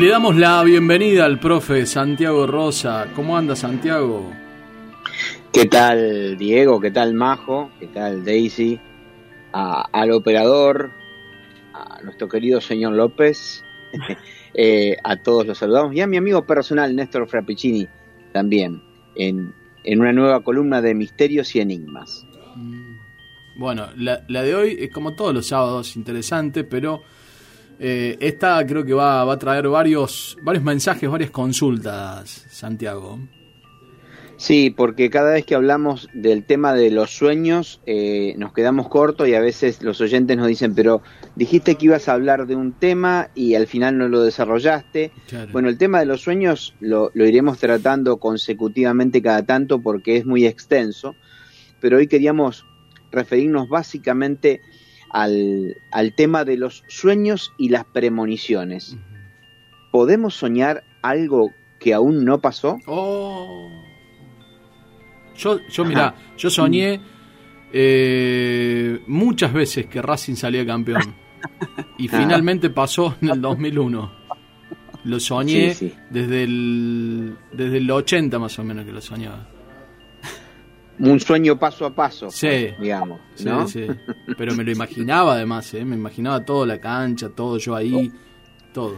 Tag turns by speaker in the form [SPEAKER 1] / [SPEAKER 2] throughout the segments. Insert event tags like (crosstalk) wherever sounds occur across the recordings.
[SPEAKER 1] Le damos la bienvenida al profe Santiago Rosa. ¿Cómo anda Santiago?
[SPEAKER 2] ¿Qué tal Diego? ¿Qué tal Majo? ¿Qué tal Daisy? al operador, a nuestro querido señor López, (laughs) eh, a todos los saludamos y a mi amigo personal Néstor Frappicini también en, en una nueva columna de misterios y enigmas.
[SPEAKER 1] Mm. Bueno, la, la de hoy es como todos los sábados interesante, pero eh, esta creo que va, va, a traer varios, varios mensajes, varias consultas, Santiago.
[SPEAKER 2] Sí, porque cada vez que hablamos del tema de los sueños eh, nos quedamos cortos y a veces los oyentes nos dicen, pero dijiste que ibas a hablar de un tema y al final no lo desarrollaste. Bueno, el tema de los sueños lo, lo iremos tratando consecutivamente cada tanto porque es muy extenso, pero hoy queríamos referirnos básicamente al, al tema de los sueños y las premoniciones. ¿Podemos soñar algo que aún no pasó?
[SPEAKER 1] Oh. Yo, yo mira, yo soñé eh, muchas veces que Racing salía campeón. Y (laughs) finalmente pasó en el 2001. Lo soñé desde el desde el 80 más o menos que lo soñaba
[SPEAKER 2] un sueño paso a paso, sí, digamos, ¿no?
[SPEAKER 1] Sí, (laughs) Pero me lo imaginaba además, ¿eh? me imaginaba todo la cancha, todo yo ahí, todo.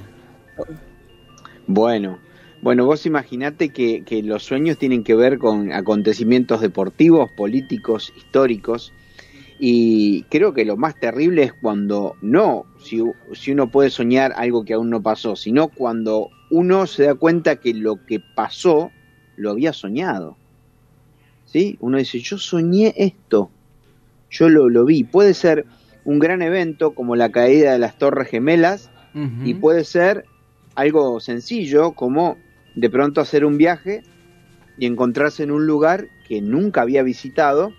[SPEAKER 2] Bueno, bueno, vos imaginate que, que los sueños tienen que ver con acontecimientos deportivos, políticos, históricos, y creo que lo más terrible es cuando no, si, si uno puede soñar algo que aún no pasó, sino cuando uno se da cuenta que lo que pasó lo había soñado. ¿Sí? Uno dice, yo soñé esto, yo lo, lo vi. Puede ser un gran evento como la caída de las Torres Gemelas y puede ser algo sencillo como de pronto hacer un viaje y encontrarse en un lugar que nunca había visitado,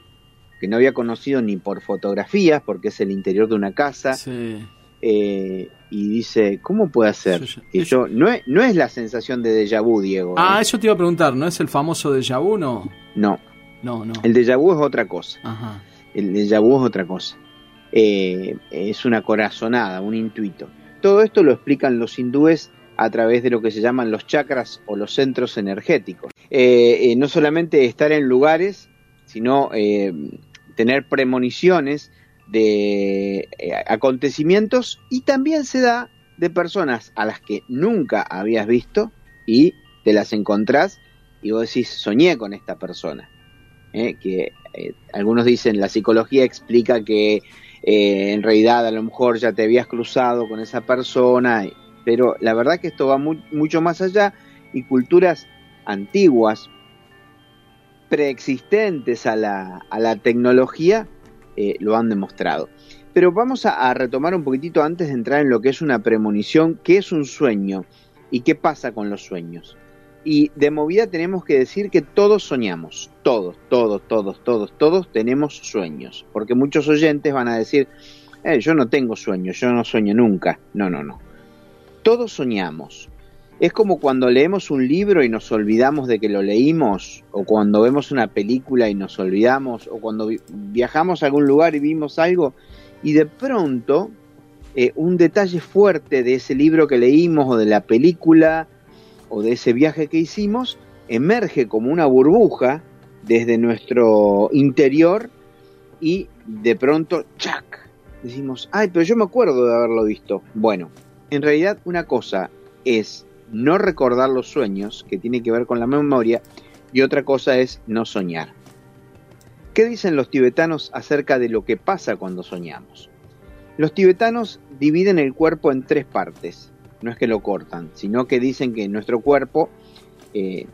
[SPEAKER 2] que no había conocido ni por fotografías, porque es el interior de una casa. Eh, y dice, ¿cómo puede ser? y yo, no es, no es la sensación de déjà vu, Diego.
[SPEAKER 1] Ah, ¿eh? eso te iba a preguntar, ¿no es el famoso déjà vu, no?
[SPEAKER 2] No,
[SPEAKER 1] no, no.
[SPEAKER 2] El déjà vu es otra cosa. El déjà vu es otra cosa. Eh, es una corazonada, un intuito. Todo esto lo explican los hindúes a través de lo que se llaman los chakras o los centros energéticos. Eh, eh, no solamente estar en lugares, sino tener premoniciones de acontecimientos y también se da de personas a las que nunca habías visto y te las encontrás y vos decís, soñé con esta persona. ¿Eh? que eh, algunos dicen la psicología explica que eh, en realidad a lo mejor ya te habías cruzado con esa persona, pero la verdad que esto va mucho más allá y culturas antiguas, preexistentes a la, a la tecnología, lo han demostrado. Pero vamos a, a, retomar un poquitito antes de entrar en lo que es una premonición, qué es un sueño y qué pasa con los sueños. Y de movida tenemos que decir que todos soñamos, todos, todos, todos, todos, todos tenemos sueños, porque muchos oyentes van a decir, eh, yo no tengo sueños, yo no sueño nunca. No, no, no. Todos soñamos. Es como cuando leemos un libro y nos olvidamos de que lo leímos, o cuando vemos una película y nos olvidamos, o cuando viajamos a algún lugar y vimos algo, y de pronto eh, un detalle fuerte de ese libro que leímos o de la película o de ese viaje que hicimos, emerge como una burbuja desde nuestro interior y de pronto, ¡chac! Decimos, ay, pero yo me acuerdo de haberlo visto. Bueno, en realidad una cosa es no recordar los sueños, que tiene que ver con la memoria, y otra cosa es no soñar. ¿Qué dicen los tibetanos acerca de lo que pasa cuando soñamos? Los tibetanos dividen el cuerpo en tres partes, no es que lo cortan, sino que dicen que nuestro cuerpo, eh,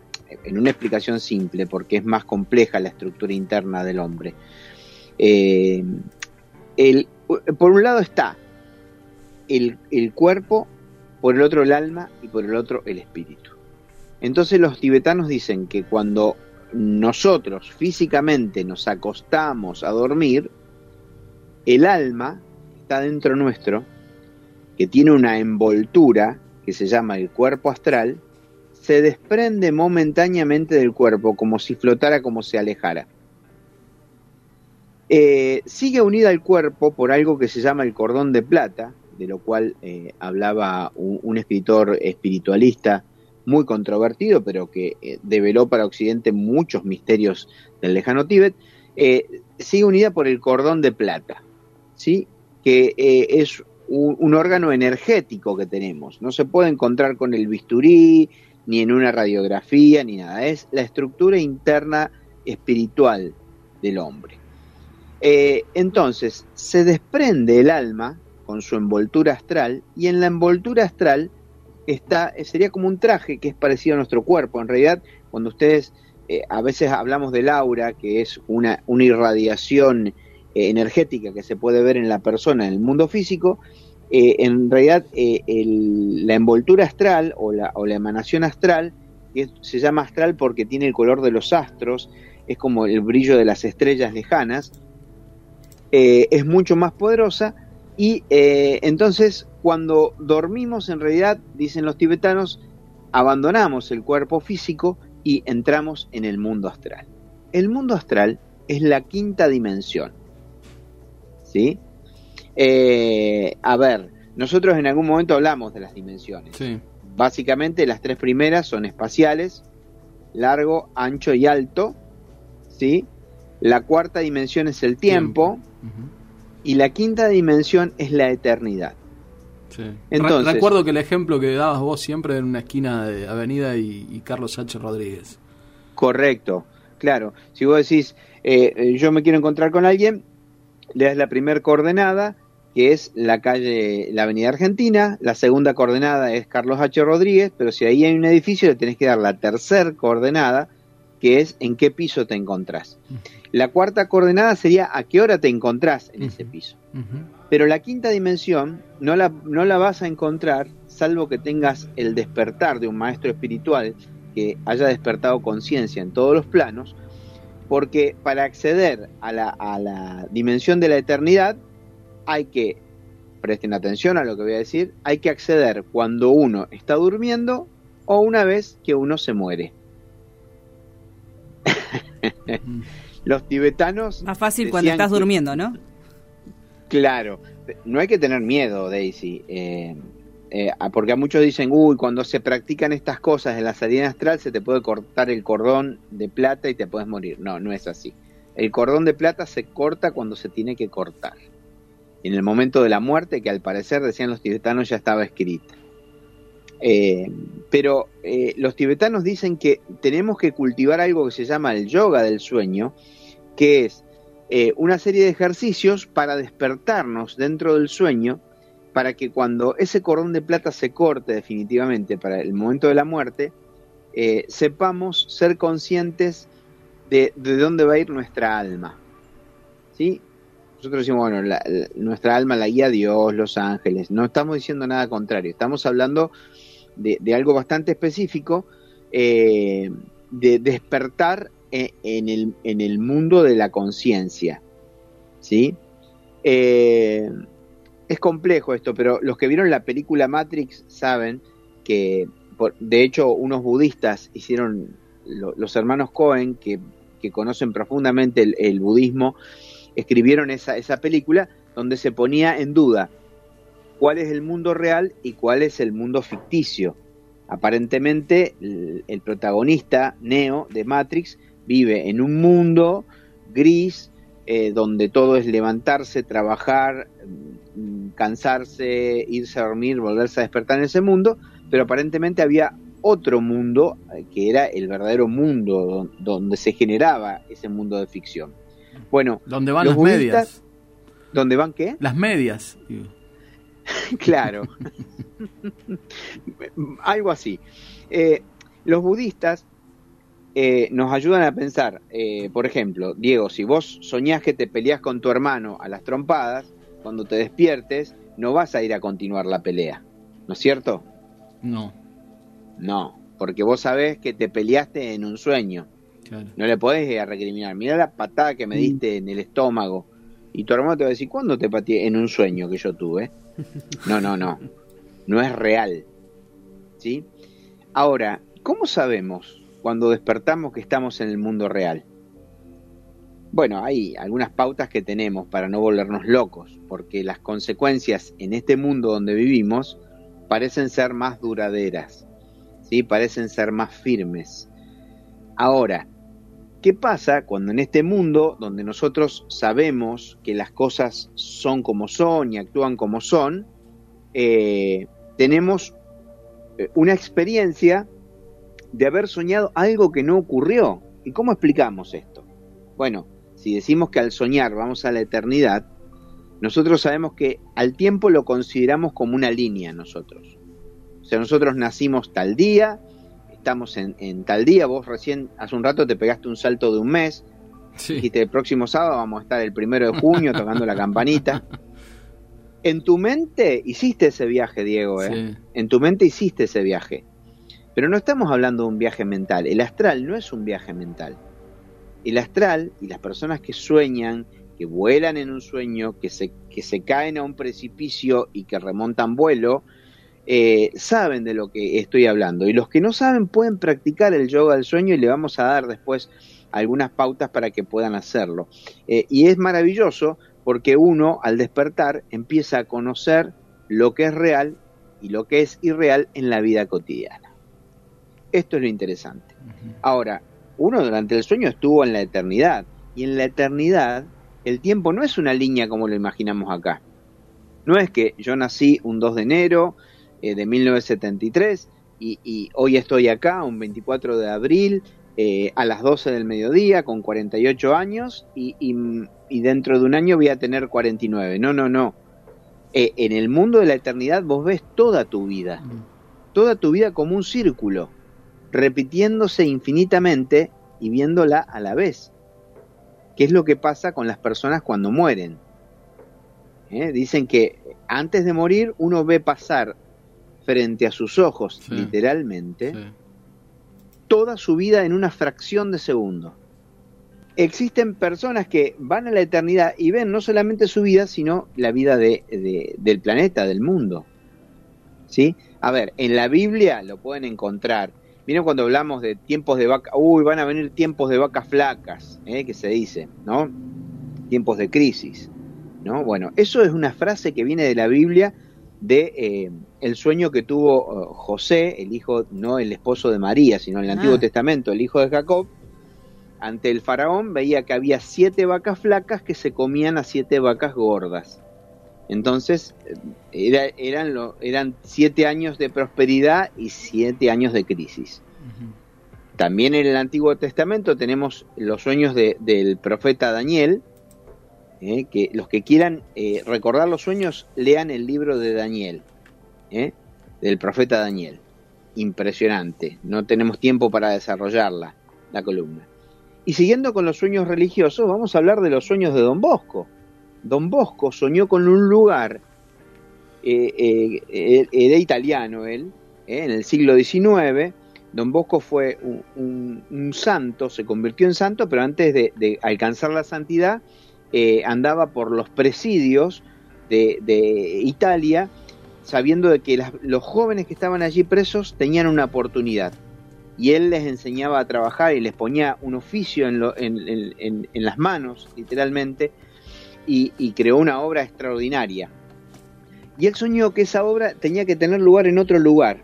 [SPEAKER 2] en una explicación simple, porque es más compleja la estructura interna del hombre, eh, por un lado está el, el cuerpo, por el otro el alma y por el otro el espíritu. Entonces los tibetanos dicen que cuando nosotros físicamente nos acostamos a dormir, el alma está dentro nuestro, que tiene una envoltura que se llama el cuerpo astral, se desprende momentáneamente del cuerpo como si flotara, como se alejara. Eh, sigue unida al cuerpo por algo que se llama el cordón de plata, de lo cual eh, hablaba un, escritor espiritualista muy controvertido, pero que eh, develó para Occidente muchos misterios del lejano Tíbet, sigue unida por el cordón de plata, ¿sí? que es un, órgano energético que tenemos. No se puede encontrar con el bisturí, ni en una radiografía, ni nada. Es la estructura interna espiritual del hombre. Eh, entonces, se desprende el alma con su envoltura astral y en la envoltura astral está, sería como un traje que es parecido a nuestro cuerpo. En realidad, cuando ustedes eh, a veces hablamos del aura, que es una, una irradiación eh, energética que se puede ver en la persona en el mundo físico, en realidad la envoltura astral o la, o la emanación astral, que se llama astral porque tiene el color de los astros, es como el brillo de las estrellas lejanas, eh, es mucho más poderosa y eh, entonces cuando dormimos en realidad, dicen los tibetanos, abandonamos el cuerpo físico y entramos en el mundo astral. El mundo astral es la quinta dimensión. ¿Sí? Eh, a ver, nosotros en algún momento hablamos de las dimensiones. Básicamente las tres primeras son espaciales, largo, ancho y alto. ¿Sí? La cuarta dimensión es el tiempo, y la quinta dimensión es la eternidad.
[SPEAKER 1] Entonces, Recuerdo que el ejemplo que dabas vos siempre en una esquina de Avenida y, Carlos Sánchez Rodríguez.
[SPEAKER 2] Correcto, claro. Si vos decís, eh, eh, yo me quiero encontrar con alguien, le das la primera coordenada, que es la calle, la Avenida Argentina, la segunda coordenada es Carlos H. Rodríguez, pero si ahí hay un edificio le tenés que dar la tercera coordenada, que es en qué piso te encontrás. La cuarta coordenada sería a qué hora te encontrás en ese piso. Pero la quinta dimensión no la, no la vas a encontrar salvo que tengas el despertar de un maestro espiritual que haya despertado conciencia en todos los planos, porque para acceder a la, a la dimensión de la eternidad hay que, presten atención a lo que voy a decir, hay que acceder cuando uno está durmiendo o una vez que uno se muere. (laughs) Los tibetanos...
[SPEAKER 3] Más fácil cuando estás durmiendo, ¿no?
[SPEAKER 2] Claro, no hay que tener miedo, Daisy, eh, eh, porque a muchos dicen, uy, cuando se practican estas cosas en la salida astral se te puede cortar el cordón de plata y te puedes morir. No, no es así. El cordón de plata se corta cuando se tiene que cortar. En el momento de la muerte, que al parecer, decían los tibetanos, ya estaba escrita. Eh, pero eh, los tibetanos dicen que tenemos que cultivar algo que se llama el yoga del sueño, que es una serie de ejercicios para despertarnos dentro del sueño, para que cuando ese cordón de plata se corte definitivamente para el momento de la muerte, sepamos ser conscientes de, dónde va a ir nuestra alma. ¿Sí? Nosotros decimos, bueno, nuestra alma la guía Dios, los ángeles. No estamos diciendo nada contrario. Estamos hablando de, algo bastante específico, eh, de despertar e, en, el, en, el, mundo de la conciencia. ¿sí? Eh, es complejo esto, pero los que vieron la película Matrix saben que, de hecho, unos budistas hicieron, los hermanos Cohen, que, conocen profundamente el, el, budismo, escribieron esa, esa película donde se ponía en duda cuál es el mundo real y cuál es el mundo ficticio. Aparentemente el, protagonista, Neo, de Matrix, vive en un mundo gris, eh, donde todo es levantarse, trabajar, mm, cansarse, irse a dormir, volverse a despertar en ese mundo, pero aparentemente había otro mundo eh, que era el verdadero mundo donde se generaba ese mundo de ficción. Bueno,
[SPEAKER 1] ¿dónde van las medias?
[SPEAKER 2] ¿Dónde van qué?
[SPEAKER 1] Las medias. (laughs)
[SPEAKER 2] claro. (laughs) (laughs) Algo así. Eh, los budistas eh, nos ayudan a pensar, por ejemplo, Diego, si vos soñás que te peleas con tu hermano a las trompadas, cuando te despiertes, no vas a ir a continuar la pelea, ¿no es cierto?
[SPEAKER 1] No.
[SPEAKER 2] No, porque vos sabés que te peleaste en un sueño. No le podés ir a recriminar. Mira la patada que me mm. diste en el estómago. Y tu hermano te va a decir, ¿cuándo te pateé? En un sueño que yo tuve. No, no, no. (laughs) No es real. ¿Sí? Ahora, ¿cómo sabemos cuando despertamos que estamos en el mundo real? Bueno, hay algunas pautas que tenemos para no volvernos locos, porque las consecuencias en este mundo donde vivimos parecen ser más duraderas. ¿sí? parecen ser más firmes. Ahora, ¿qué pasa cuando en este mundo donde nosotros sabemos que las cosas son como son y actúan como son, eh, tenemos eh, una experiencia de haber soñado algo que no ocurrió? ¿Y cómo explicamos esto? Bueno, si decimos que al soñar vamos a la eternidad, nosotros sabemos que al tiempo lo consideramos como una línea nosotros. O sea, nosotros nacimos tal día, estamos en, tal día, vos recién hace un rato te pegaste un salto de un mes, dijiste el próximo sábado vamos a estar el primero de junio tocando la campanita. (laughs) En tu mente hiciste ese viaje, Diego, ¿eh? En tu mente hiciste ese viaje. Pero no estamos hablando de un viaje mental. El astral no es un viaje mental. El astral y las personas que sueñan, que vuelan en un sueño, que se, que se caen a un precipicio y que remontan vuelo, eh, saben de lo que estoy hablando. Y los que no saben pueden practicar el yoga del sueño y le vamos a dar después algunas pautas para que puedan hacerlo. Eh, y es maravilloso porque uno al despertar empieza a conocer lo que es real y lo que es irreal en la vida cotidiana. Esto es lo interesante. Ahora, uno durante el sueño estuvo en la eternidad y en la eternidad el tiempo no es una línea como lo imaginamos acá. No es que yo nací un 2 de enero, eh, de 1973 y, hoy estoy acá, un 24 de abril, eh, a las 12 del mediodía, con 48 años y, dentro de un año voy a tener 49. No, no, no. Eh, en el mundo de la eternidad vos ves toda tu vida, mm. toda tu vida como un círculo, repitiéndose infinitamente y viéndola a la vez. ¿Qué es lo que pasa con las personas cuando mueren? Dicen que antes de morir uno ve pasar frente a sus ojos, literalmente, toda su vida en una fracción de segundo. Existen personas que van a la eternidad y ven no solamente su vida, sino la vida de, del planeta, del mundo. ¿Sí? A ver, en la Biblia lo pueden encontrar. Miren cuando hablamos de tiempos de vaca, uy, van a venir tiempos de vacas flacas, ¿eh? que se dice, ¿no? Tiempos de crisis, ¿no? Bueno, eso es una frase que viene de la Biblia de eh, el sueño que tuvo eh, José, el hijo, no el esposo de María, sino en el Antiguo ah. Testamento, el hijo de Jacob, ante el faraón veía que había siete vacas flacas que se comían a siete vacas gordas. Entonces eran, eran siete años de prosperidad y siete años de crisis. También en el Antiguo Testamento tenemos los sueños del profeta Daniel, ¿eh? que los que quieran eh, recordar los sueños, lean el libro de Daniel, ¿eh? del profeta Daniel. Impresionante, no tenemos tiempo para desarrollarla, la columna. Y siguiendo con los sueños religiosos, vamos a hablar de los sueños de Don Bosco. Don Bosco soñó con un lugar, era italiano él, en el siglo XIX, Don Bosco fue un, santo, se convirtió en santo, pero antes de alcanzar la santidad, eh, andaba por los presidios de, Italia sabiendo de que los jóvenes que estaban allí presos tenían una oportunidad. Y él les enseñaba a trabajar y les ponía un oficio en, las manos, literalmente, y, creó una obra extraordinaria. Y él soñó que esa obra tenía que tener lugar en otro lugar,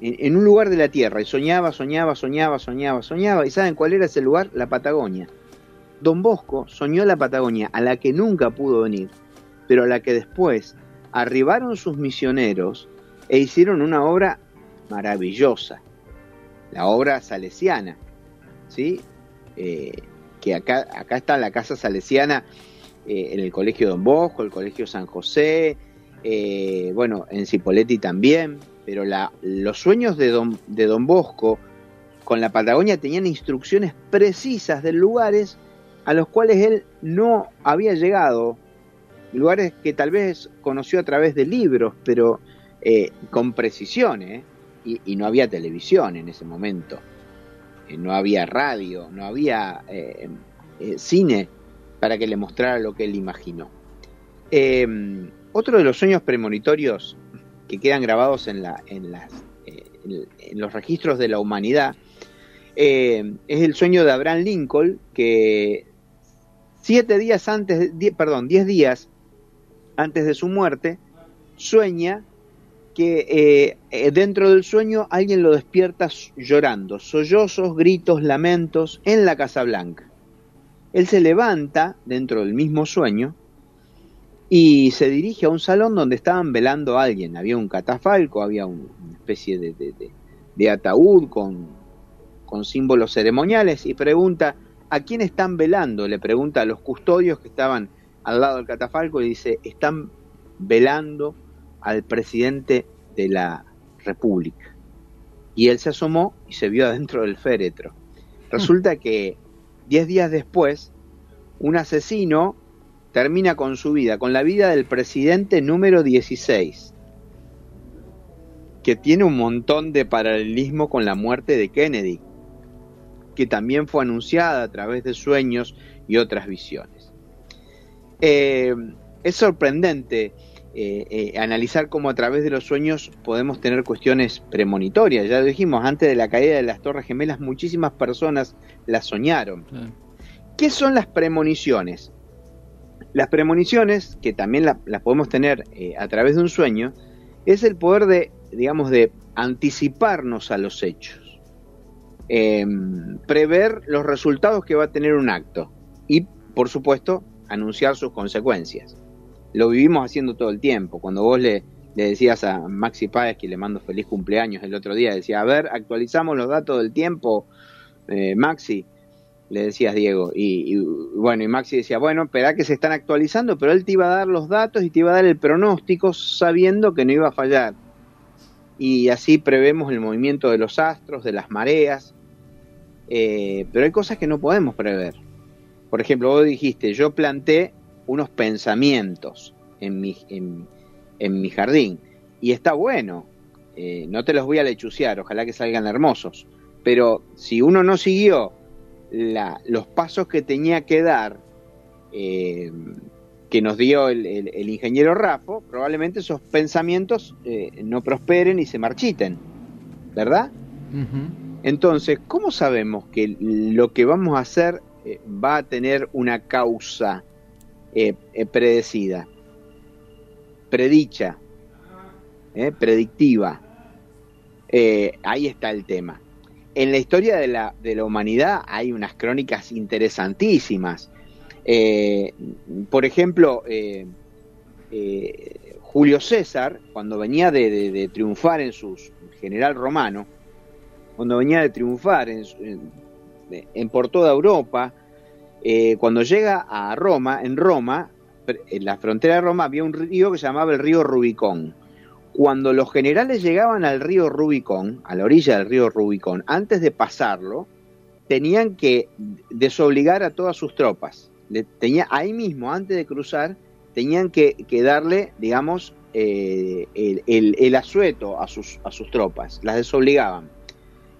[SPEAKER 2] en, un lugar de la Tierra. Y soñaba, soñaba, soñaba, soñaba, soñaba. ¿Y saben cuál era ese lugar? La Patagonia. Don Bosco soñó la Patagonia, a la que nunca pudo venir, pero a la que después arribaron sus misioneros e hicieron una obra maravillosa, la obra salesiana, ¿sí? Eh, que acá, acá está la casa salesiana eh, en el Colegio Don Bosco, el Colegio San José, eh, bueno, en Cipoletti también, pero la, los sueños de don, de don Bosco con la Patagonia tenían instrucciones precisas de lugares a los cuales él no había llegado, lugares que tal vez conoció a través de libros, pero eh, con precisión, y, y, no había televisión en ese momento, no había radio, no había cine para que le mostrara lo que él imaginó. Eh, otro de los sueños premonitorios que quedan grabados en, la, en, eh, en, los registros de la humanidad eh, es el sueño de Abraham Lincoln, que siete días antes, perdón, diez días antes de su muerte, sueña que dentro del sueño alguien lo despierta llorando, sollozos, gritos, lamentos en la Casa Blanca. Él se levanta dentro del mismo sueño y se dirige a un salón donde estaban velando a alguien. Había un catafalco, había una especie de, ataúd con, con, símbolos ceremoniales y pregunta, ¿a quién están velando? Le pregunta a los custodios que estaban al lado del catafalco y dice, están velando al presidente de la República. Y él se asomó y se vio adentro del féretro. Resulta que Diez días después, un asesino termina con su vida, con la vida del presidente número 16, que tiene un montón de paralelismo con la muerte de Kennedy, que también fue anunciada a través de sueños y otras visiones. Eh, es sorprendente eh, eh, analizar cómo a través de los sueños podemos tener cuestiones premonitorias. Ya lo dijimos, antes de la caída de las Torres Gemelas muchísimas personas las soñaron. ¿Qué son las premoniciones? Las premoniciones, que también las podemos tener eh, a través de un sueño, es el poder de, digamos, de anticiparnos a los hechos, em, prever los resultados que va a tener un acto y, por supuesto, anunciar sus consecuencias lo vivimos haciendo todo el tiempo. Cuando vos le, le decías a Maxi Páez, que le mando feliz cumpleaños el otro día, decía, a ver, actualizamos los datos del tiempo, eh, Maxi, le decías Diego. Y, bueno, y Maxi decía, bueno, espera que se están actualizando, pero él te iba a dar los datos y te iba a dar el pronóstico sabiendo que no iba a fallar. Y así prevemos el movimiento de los astros, de las mareas, eh, pero hay cosas que no podemos prever. Por ejemplo, vos dijiste, yo planté unos pensamientos en mi, en, mi jardín. Y está bueno, eh, no te los voy a lechuciar, ojalá que salgan hermosos. Pero si uno no siguió la, los pasos que tenía que dar, eh, que nos dio el, el, ingeniero Rafo, probablemente esos pensamientos eh, no prosperen y se marchiten, ¿verdad? Entonces, ¿cómo sabemos que lo que vamos a hacer va a tener una causa eh, eh, predecida, predicha, eh, predictiva. ahí está el tema. En la historia de la, de la humanidad hay unas crónicas interesantísimas. por ejemplo, Julio César, cuando venía de, triunfar en su general romano, cuando venía de triunfar en por toda Europa, eh, cuando llega a Roma, en Roma, en la frontera de Roma había un río que se llamaba el río Rubicón. Cuando los generales llegaban al río Rubicón, a la orilla del río Rubicón, antes de pasarlo, tenían que desobligar a todas sus tropas. tenía, ahí mismo, antes de cruzar, tenían que, darle, digamos, eh, el, el, asueto a sus, a sus tropas, las desobligaban.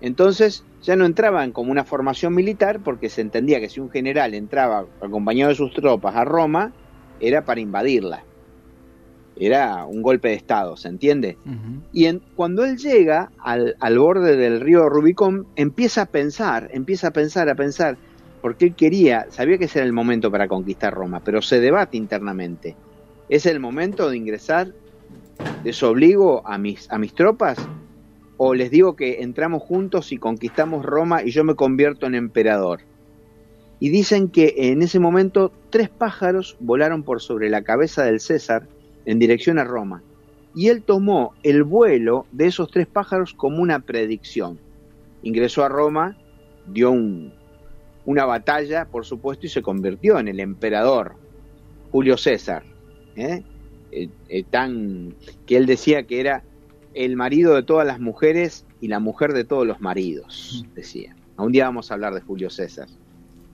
[SPEAKER 2] Entonces ya no entraban como una formación militar porque se entendía que si un general entraba acompañado de sus tropas a Roma era para invadirla. Era un golpe de Estado, ¿se entiende? Y cuando él llega al, al, borde del río Rubicón, empieza a pensar, empieza a pensar, a pensar, porque él quería, sabía que ese era el momento para conquistar Roma, pero se debate internamente. ¿Es el momento de ingresar desobligo a mis, a mis tropas o les digo que entramos juntos y conquistamos Roma y yo me convierto en emperador. Y dicen que en ese momento tres pájaros volaron por sobre la cabeza del César en dirección a Roma. Y él tomó el vuelo de esos tres pájaros como una predicción. Ingresó a Roma, dio una batalla, por supuesto, y se convirtió en el emperador Julio César. ¿eh? Eh, eh, tan que él decía que era el marido de todas las mujeres y la mujer de todos los maridos, decía. Un día vamos a hablar de Julio César,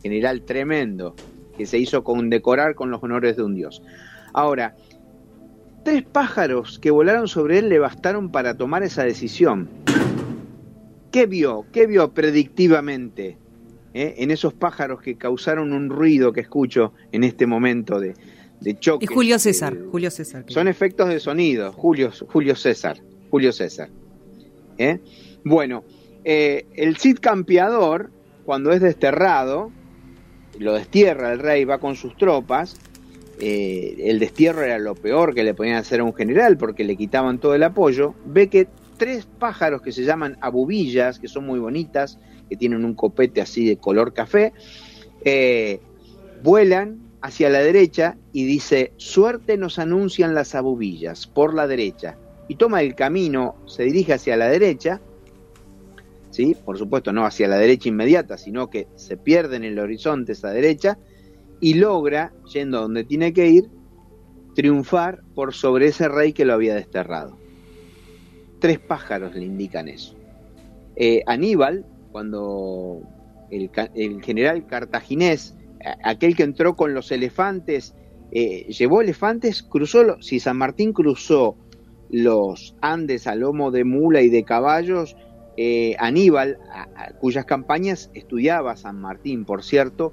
[SPEAKER 2] general tremendo, que se hizo condecorar con los honores de un dios. Ahora, tres pájaros que volaron sobre él le bastaron para tomar esa decisión. ¿Qué vio? ¿Qué vio predictivamente eh, en esos pájaros que causaron un ruido que escucho en este momento de, choque?
[SPEAKER 3] Es Julio César, Julio César.
[SPEAKER 2] Son efectos de sonido, Julio, Julio César. Julio César. ¿Eh? Bueno, eh, el Cid campeador, cuando es desterrado, lo destierra el rey, va con sus tropas. Eh, el destierro era lo peor que le podían hacer a un general porque le quitaban todo el apoyo. Ve que tres pájaros que se llaman abubillas, que son muy bonitas, que tienen un copete así de color café, vuelan hacia la derecha y dice, suerte nos anuncian las abubillas por la derecha y toma el camino, se dirige hacia la derecha, ¿sí? por supuesto no hacia la derecha inmediata, sino que se pierde en el horizonte esa derecha y logra, yendo a donde tiene que ir, triunfar por sobre ese rey que lo había desterrado. Tres pájaros le indican eso. Eh, Aníbal, cuando el, general cartaginés, aquel que entró con los elefantes, eh, llevó elefantes, cruzó, si San Martín cruzó los Andes a lomo de mula y de caballos, eh, Aníbal, cuyas campañas estudiaba San Martín, por cierto,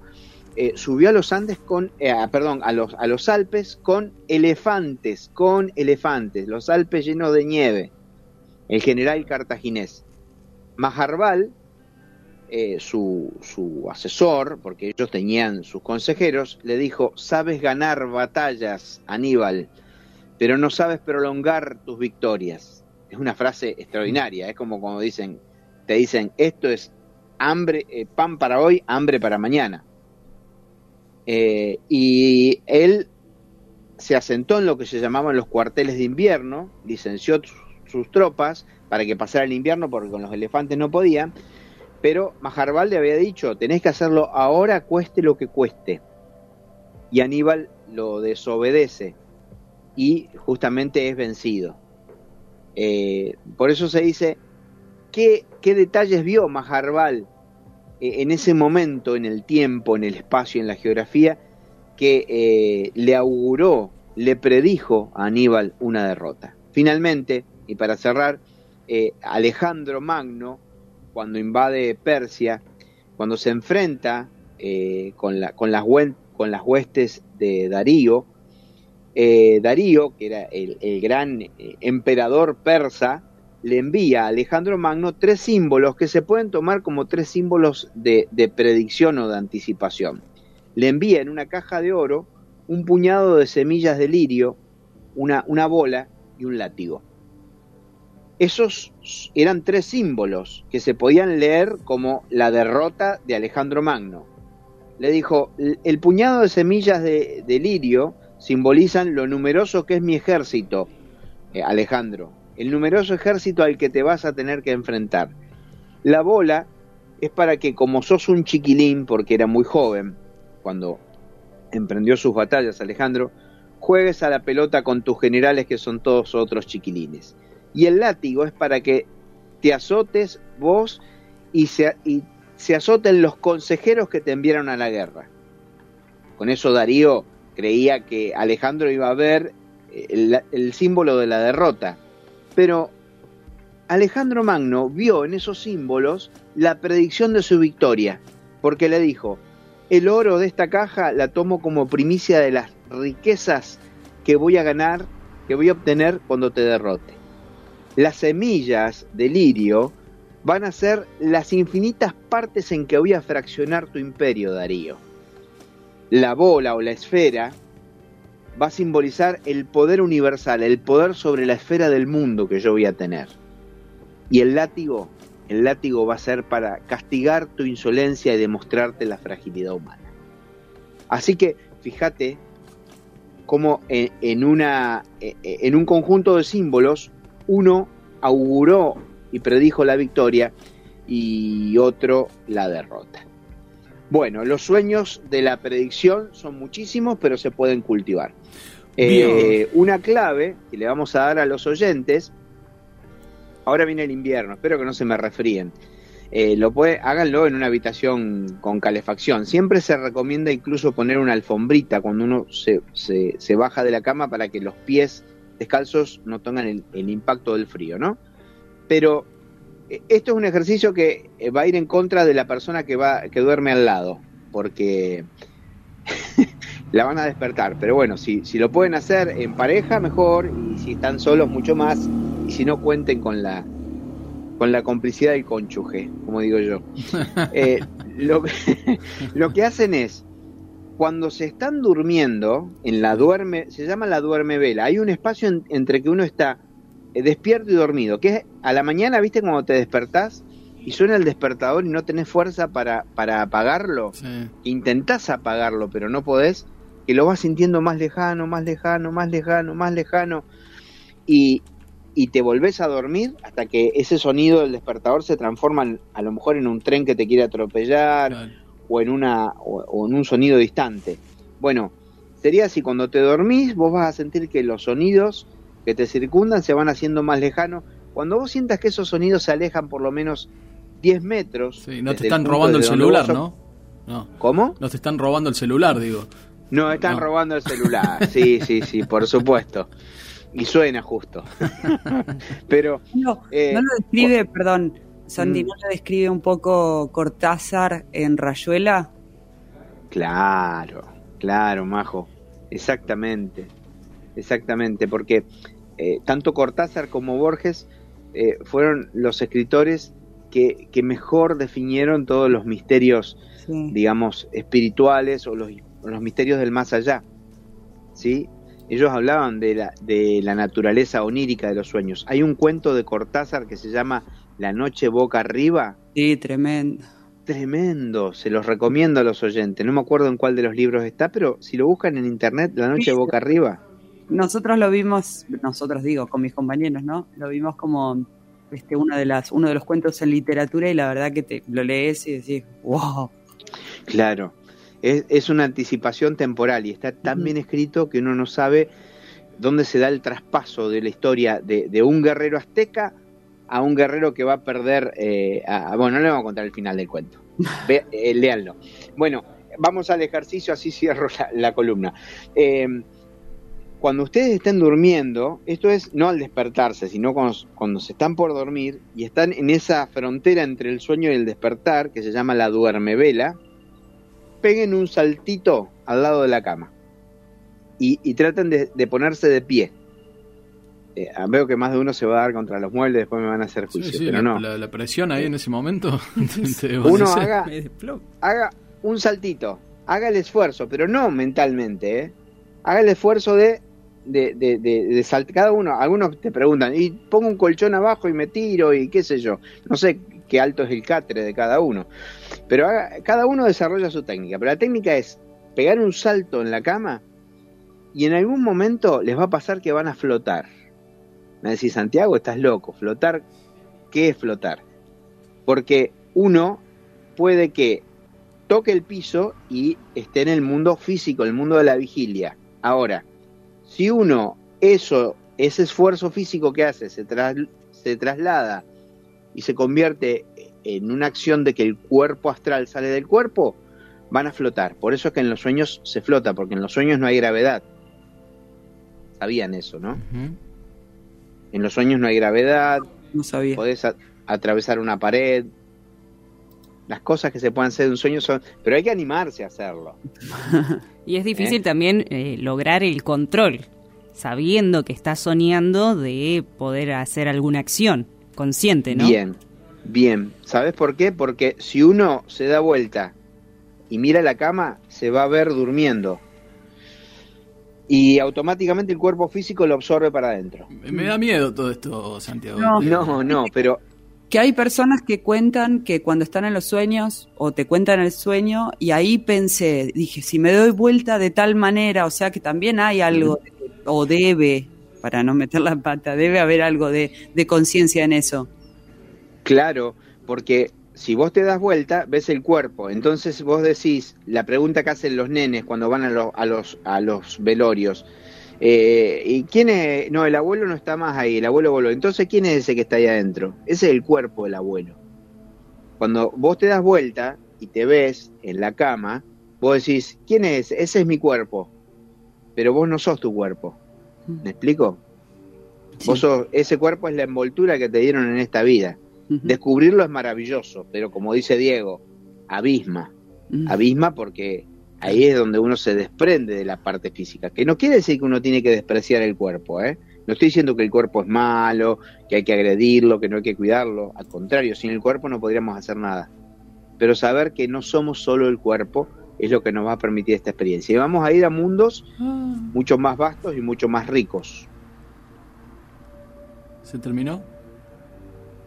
[SPEAKER 2] eh, subió a los Andes con, eh, perdón, a los, a los Alpes con elefantes, con elefantes, los Alpes llenos de nieve, el general cartaginés. Majarbal, su, su asesor, porque ellos tenían sus consejeros, le dijo, sabes ganar batallas, Aníbal, pero no sabes prolongar tus victorias. Es una frase extraordinaria, es como cuando dicen, te dicen, esto es hambre, eh, pan para hoy, hambre para mañana. Eh, y él se asentó en lo que se llamaban los cuarteles de invierno, licenció sus tropas para que pasara el invierno porque con los elefantes no podían, pero Majarbal le había dicho, tenés que hacerlo ahora, cueste lo que cueste. Y Aníbal lo desobedece y justamente es vencido. Eh, por eso se dice, ¿qué, qué detalles vio Majarbal eh, en ese momento, en el tiempo, en el espacio, en la geografía, que eh, le auguró, le predijo a Aníbal una derrota? Finalmente, y para cerrar, Alejandro Magno, cuando invade Persia, cuando se enfrenta con, con, las, con las huestes de Darío, eh, Darío, que era el, gran eh, emperador persa, le envía a Alejandro Magno tres símbolos que se pueden tomar como tres símbolos de, predicción o de anticipación. Le envía en una caja de oro un puñado de semillas de lirio, una, una bola y un látigo. Esos eran tres símbolos que se podían leer como la derrota de Alejandro Magno. Le dijo, el puñado de semillas de lirio simbolizan lo numeroso que es mi ejército, eh, Alejandro, el numeroso ejército al que te vas a tener que enfrentar. La bola es para que como sos un chiquilín, porque era muy joven cuando emprendió sus batallas Alejandro, juegues a la pelota con tus generales que son todos otros chiquilines. Y el látigo es para que te azotes vos y se, y se azoten los consejeros que te enviaron a la guerra. Con eso Darío creía que Alejandro iba a ver eh, el, símbolo de la derrota. Pero Alejandro Magno vio en esos símbolos la predicción de su victoria, porque le dijo, el oro de esta caja la tomo como primicia de las riquezas que voy a ganar, que voy a obtener cuando te derrote. Las semillas de lirio van a ser las infinitas partes en que voy a fraccionar tu imperio, Darío la bola o la esfera va a simbolizar el poder universal, el poder sobre la esfera del mundo que yo voy a tener. Y el látigo, el látigo va a ser para castigar tu insolencia y demostrarte la fragilidad humana. Así que fíjate cómo en, una, en un conjunto de símbolos uno auguró y predijo la victoria y otro la derrota. Bueno, los sueños de la predicción son muchísimos, pero se pueden cultivar. Eh, una clave que le vamos a dar a los oyentes, ahora viene el invierno, espero que no se me refríen. Eh, lo puede, háganlo en una habitación con calefacción. Siempre se recomienda incluso poner una alfombrita cuando uno se, se, baja de la cama para que los pies descalzos no tengan el, el impacto del frío, ¿no? Pero esto es un ejercicio que eh, va a ir en contra de la persona que va que duerme al lado, porque (laughs) la van a despertar. Pero bueno, si, si lo pueden hacer en pareja, mejor, y si están solos, mucho más, y si no, cuenten con la con la complicidad del cónyuge, como digo yo. (laughs) Eh, lo, que, (laughs) lo que hacen es, cuando se están durmiendo, en la duerme, se llama la duerme vela, hay un espacio entre que uno está despierto y dormido, que es a la mañana, viste, cuando te despertás y suena el despertador y no tenés fuerza para, para apagarlo, intentás apagarlo, pero no podés, que lo vas sintiendo más lejano, más lejano, más lejano, más lejano, y, y te volvés a dormir hasta que ese sonido del despertador se transforma a lo mejor en un tren que te quiere atropellar o, en una, o en un sonido distante. Bueno, sería así, cuando te dormís vos vas a sentir que los sonidos que te circundan se van haciendo más lejanos. Cuando vos sientas que esos sonidos se alejan por lo menos 10 metros.
[SPEAKER 1] Sí, no te están robando el celular, ¿no?
[SPEAKER 2] ¿no? ¿Cómo?
[SPEAKER 1] No te están robando el celular, digo.
[SPEAKER 2] No, están robando el celular. Sí, sí, sí, por (laughs) supuesto. Y suena justo. (laughs) Pero.
[SPEAKER 3] No, eh, no lo describe, perdón, Sandy, mm. ¿no lo describe un poco Cortázar en Rayuela?
[SPEAKER 2] Claro, claro, Majo. Exactamente. Exactamente, porque eh, tanto Cortázar como Borges eh, fueron los escritores que, mejor definieron todos los misterios, digamos, espirituales o los, misterios del más allá. ¿sí? Ellos hablaban de la, de la naturaleza onírica de los sueños. Hay un cuento de Cortázar que se llama La noche boca arriba.
[SPEAKER 3] Sí, tremendo.
[SPEAKER 2] Tremendo, se los recomiendo a los oyentes. No me acuerdo en cuál de los libros está, pero si lo buscan en internet, La noche boca arriba
[SPEAKER 3] nosotros lo vimos, nosotros digo, con mis compañeros, ¿no? Lo vimos como este uno de las uno de los cuentos en literatura y la verdad que te lo lees y decís, wow.
[SPEAKER 2] Claro, es, es una anticipación temporal y está tan bien escrito que uno no sabe dónde se da el traspaso de la historia de, de un guerrero azteca a un guerrero que va a perder, eh, bueno, no le vamos a contar el final del cuento, Ve, eh, léanlo. Bueno, vamos al ejercicio, así cierro la, la columna. Eh, cuando ustedes estén durmiendo, esto es no al despertarse, sino cuando, se están por dormir y están en esa frontera entre el sueño y el despertar, que se llama la duerme vela, peguen un saltito al lado de la cama y, traten de, ponerse de pie. Eh, veo que más de uno se va a dar contra los muebles, después me van a hacer juicio, pero no.
[SPEAKER 1] La, presión ahí en ese momento. (laughs)
[SPEAKER 2] uno haga, (laughs) haga un saltito, haga el esfuerzo, pero no mentalmente, ¿eh? haga el esfuerzo de de, de, de, saltar. Cada uno, algunos te preguntan, y pongo un colchón abajo y me tiro y qué sé yo. No sé qué alto es el catre de cada uno. Pero cada uno desarrolla su técnica. Pero la técnica es pegar un salto en la cama y en algún momento les va a pasar que van a flotar. Me decís, Santiago, estás loco. ¿Flotar? ¿Qué es flotar? Porque uno puede que toque el piso y esté en el mundo físico, el mundo de la vigilia. Ahora, si uno, eso, ese esfuerzo físico que hace, se, se traslada y se convierte en una acción de que el cuerpo astral sale del cuerpo, van a flotar. Por eso es que en los sueños se flota, porque en los sueños no hay gravedad. Sabían eso, ¿no? En los sueños no hay gravedad.
[SPEAKER 3] No sabía.
[SPEAKER 2] Podés atravesar una pared. Las cosas que se pueden hacer en un sueño son... Pero hay que animarse a hacerlo. (laughs)
[SPEAKER 3] Y es difícil ¿Eh? también eh, lograr el control, sabiendo que estás soñando de poder hacer alguna acción consciente, ¿no?
[SPEAKER 2] Bien, bien. ¿Sabes por qué? Porque si uno se da vuelta y mira la cama, se va a ver durmiendo. y automáticamente el cuerpo físico lo absorbe para adentro.
[SPEAKER 1] Me, me da miedo todo esto, Santiago.
[SPEAKER 3] No.
[SPEAKER 2] No, no, pero
[SPEAKER 3] Que hay personas que cuentan que cuando están en los sueños o te cuentan el sueño y ahí pensé, dije, si me doy vuelta de tal manera, o sea que también hay algo, de- o debe, para no meter la pata, debe haber algo de, de conciencia en eso.
[SPEAKER 2] Claro, porque si vos te das vuelta, ves el cuerpo. Entonces vos decís, la pregunta que hacen los nenes cuando van a, los a, los, a los velorios. Eh, ¿Y quién es? No, el abuelo no está más ahí, el abuelo voló. Entonces, ¿quién es ese que está ahí adentro? Ese es el cuerpo del abuelo. Cuando vos te das vuelta y te ves en la cama, vos decís, ¿quién es? Ese es mi cuerpo. Pero vos no sos tu cuerpo. ¿Me explico? Vos sos, ese cuerpo es la envoltura que te dieron en esta vida. Descubrirlo es maravilloso, pero como dice Diego, abisma.
[SPEAKER 3] Ujú.
[SPEAKER 2] Abisma porque ahí es donde uno se desprende de la parte física. Que no quiere decir que uno tiene que despreciar el cuerpo, ¿eh? No estoy diciendo que el cuerpo es malo, que hay que agredirlo, que no hay que cuidarlo. Al contrario, sin el cuerpo no podríamos hacer nada. Pero saber que no somos solo el cuerpo es lo que nos va a permitir esta experiencia. Y vamos a ir a mundos mucho más vastos y mucho más ricos.
[SPEAKER 1] ¿Se terminó?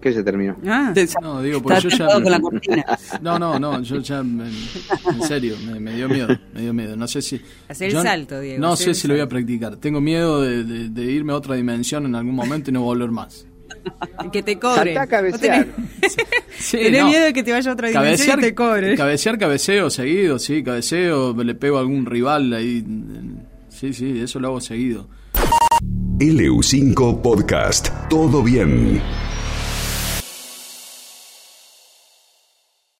[SPEAKER 2] ¿Qué se terminó?
[SPEAKER 3] Ah,
[SPEAKER 1] No, digo, porque yo ya...
[SPEAKER 3] tapado con la cortina. (laughs)
[SPEAKER 1] No, no, no, yo ya, me- en serio, me, me dio miedo, me dio miedo. No sé si...
[SPEAKER 4] Hacer el
[SPEAKER 1] yo
[SPEAKER 4] salto, Diego,
[SPEAKER 1] No sé si lo voy a practicar. Tengo miedo de, de- de irme a otra dimensión en algún momento y no volver más.
[SPEAKER 4] Que te cobre.
[SPEAKER 2] Saltá a cabecear. (laughs)
[SPEAKER 1] Sí,
[SPEAKER 4] Tenés
[SPEAKER 1] no.
[SPEAKER 4] miedo de que te vaya a otra dimensión
[SPEAKER 1] Cabecear,
[SPEAKER 4] y te cobre.
[SPEAKER 1] cabecear, cabeceo seguido, sí, cabeceo, le pego a algún rival ahí. Sí, sí, eso lo hago seguido.
[SPEAKER 5] LU5 Podcast. Todo bien.